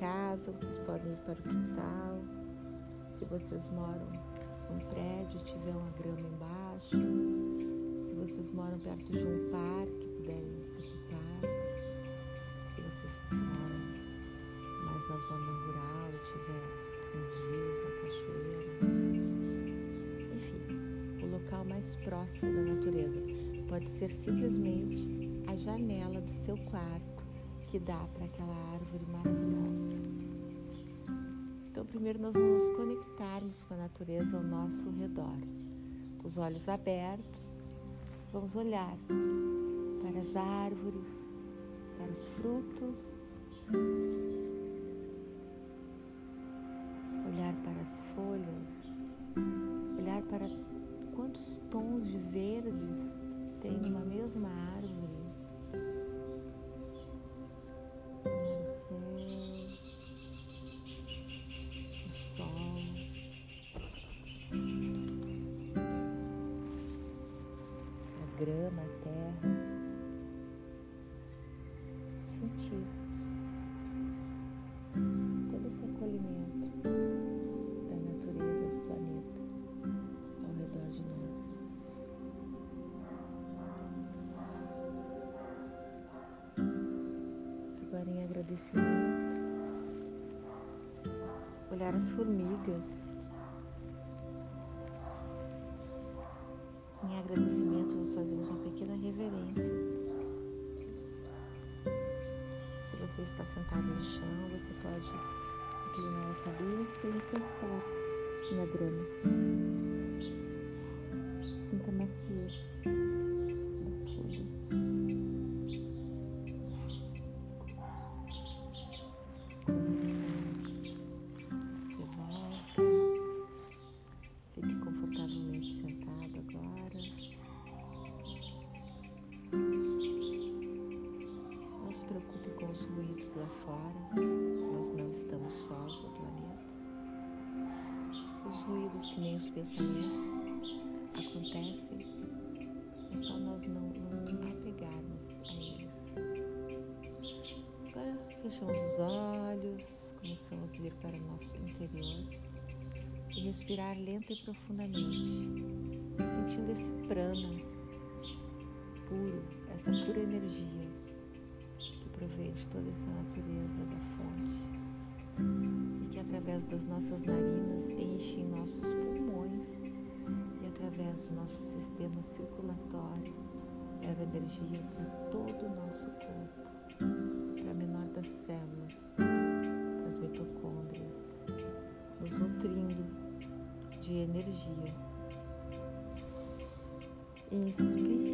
casa, vocês podem ir para o quintal. Se vocês moram num prédio, tiver uma grama embaixo. Se vocês moram perto de um parque, puderem visitar. Se vocês moram mais na zona rural, tiver um rio, uma cachoeira. Enfim, o local mais próximo da natureza. Pode ser simplesmente a janela do seu quarto que dá para aquela árvore maravilhosa. Então, primeiro nós vamos nos conectarmos com a natureza ao nosso redor. Com os olhos abertos, vamos olhar para as árvores, para os frutos, grama, a terra. Sentir todo esse acolhimento da natureza do planeta ao redor de nós. Agora em agradecimento, olhar as formigas Em agradecimento, pequena reverência. Se você está sentado no chão, você pode inclinar a cabeça e encostar na grama. Fora, nós não estamos sós no planeta. Os ruídos que nem os pensamentos acontecem, é só nós não nos apegarmos a eles. Agora fechamos os olhos, começamos a vir para o nosso interior e respirar lenta e profundamente, sentindo esse prana puro, essa pura energia provém de toda essa natureza da fonte e que através das nossas narinas enche nossos pulmões e através do nosso sistema circulatório leva energia para todo o nosso corpo, para a menor das células, as mitocôndrias, nos nutrindo de energia. Inspira.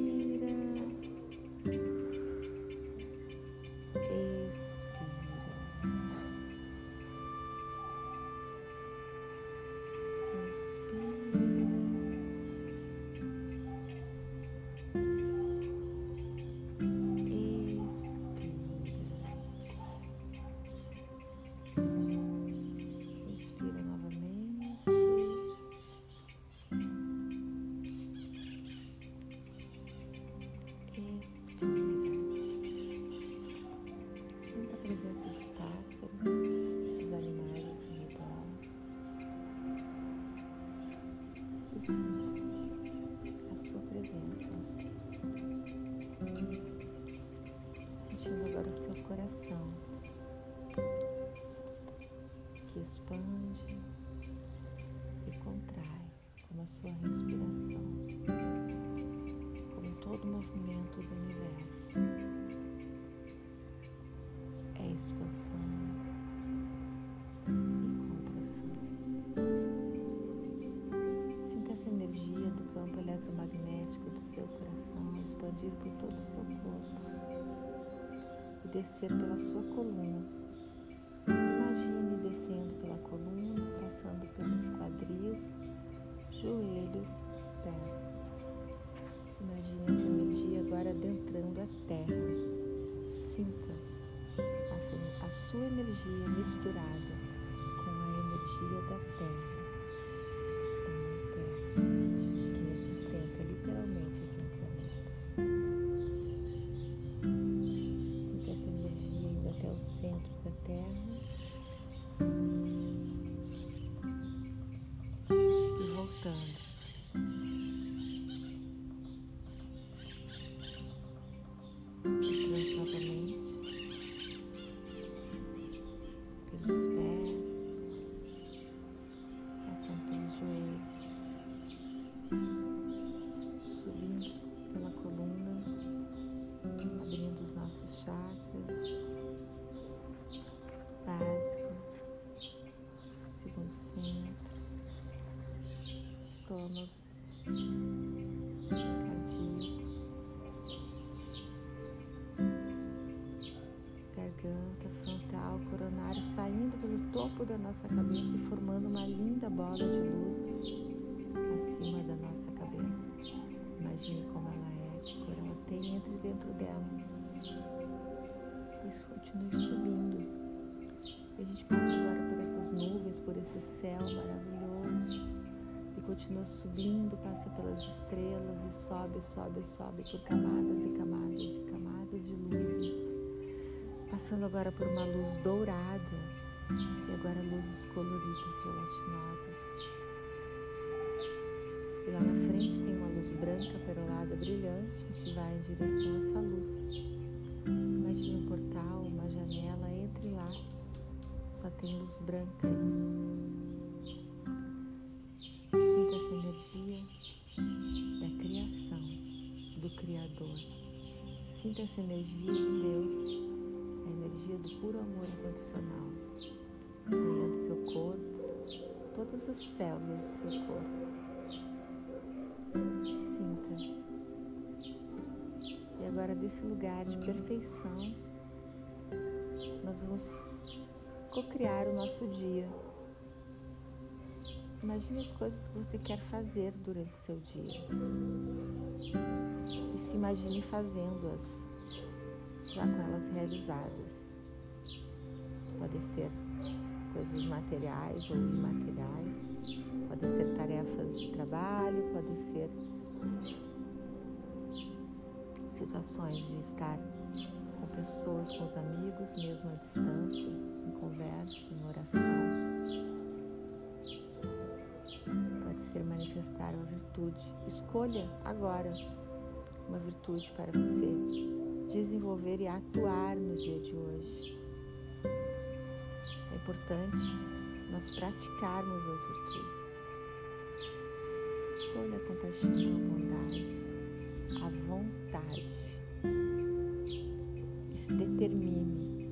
Coração que expande e contrai como a sua respiração, como todo o movimento do universo. É expansão. expandir por todo o seu corpo e descer pela sua coluna. Garganta, frontal, coronário, saindo pelo topo da nossa cabeça e formando uma linda bola de luz acima da nossa cabeça. Imagine como ela é, que cor ela tem, entre dentro dela. Isso continue subindo. E a gente passa agora por essas nuvens, por esse céu maravilhoso. E continua subindo, passa pelas estrelas e sobe, sobe, sobe por camadas e camadas e camadas passando agora por uma luz dourada e agora luzes coloridas, gelatinosas. E lá na frente tem uma luz branca, perolada, brilhante. A gente vai em direção a essa luz. Imagina um portal, uma janela, entre lá. Só tem luz branca. Sinta essa energia da criação, do Criador. Sinta essa energia de Deus do puro amor incondicional, banhando seu corpo, todas as células do seu corpo. Sinta. E agora, desse lugar de perfeição, nós vamos co-criar o nosso dia. Imagine as coisas que você quer fazer durante seu dia. E se imagine fazendo-as já com elas realizadas. Podem ser coisas materiais ou imateriais, podem ser tarefas de trabalho, podem ser situações de estar com pessoas, com os amigos, mesmo à distância, em conversa, em oração. Pode ser manifestar uma virtude. Escolha agora uma virtude para você desenvolver e atuar no dia de hoje. É importante nós praticarmos as virtudes. Escolha a compaixão, a bondade, a vontade. E se determine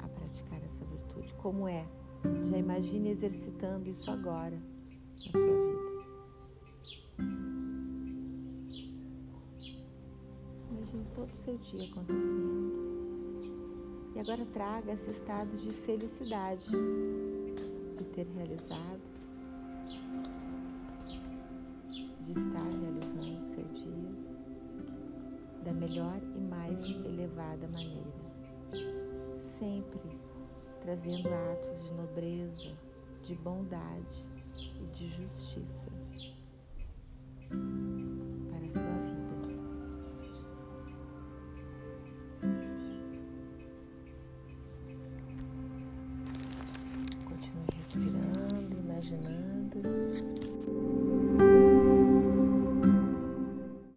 a praticar essa virtude. Como é? Já imagine exercitando isso agora na sua vida. todo o seu dia acontecendo. E agora traga esse estado de felicidade de ter realizado, de estar realizando seu dia da melhor e mais elevada maneira. Sempre trazendo atos de nobreza, de bondade e de justiça. emotional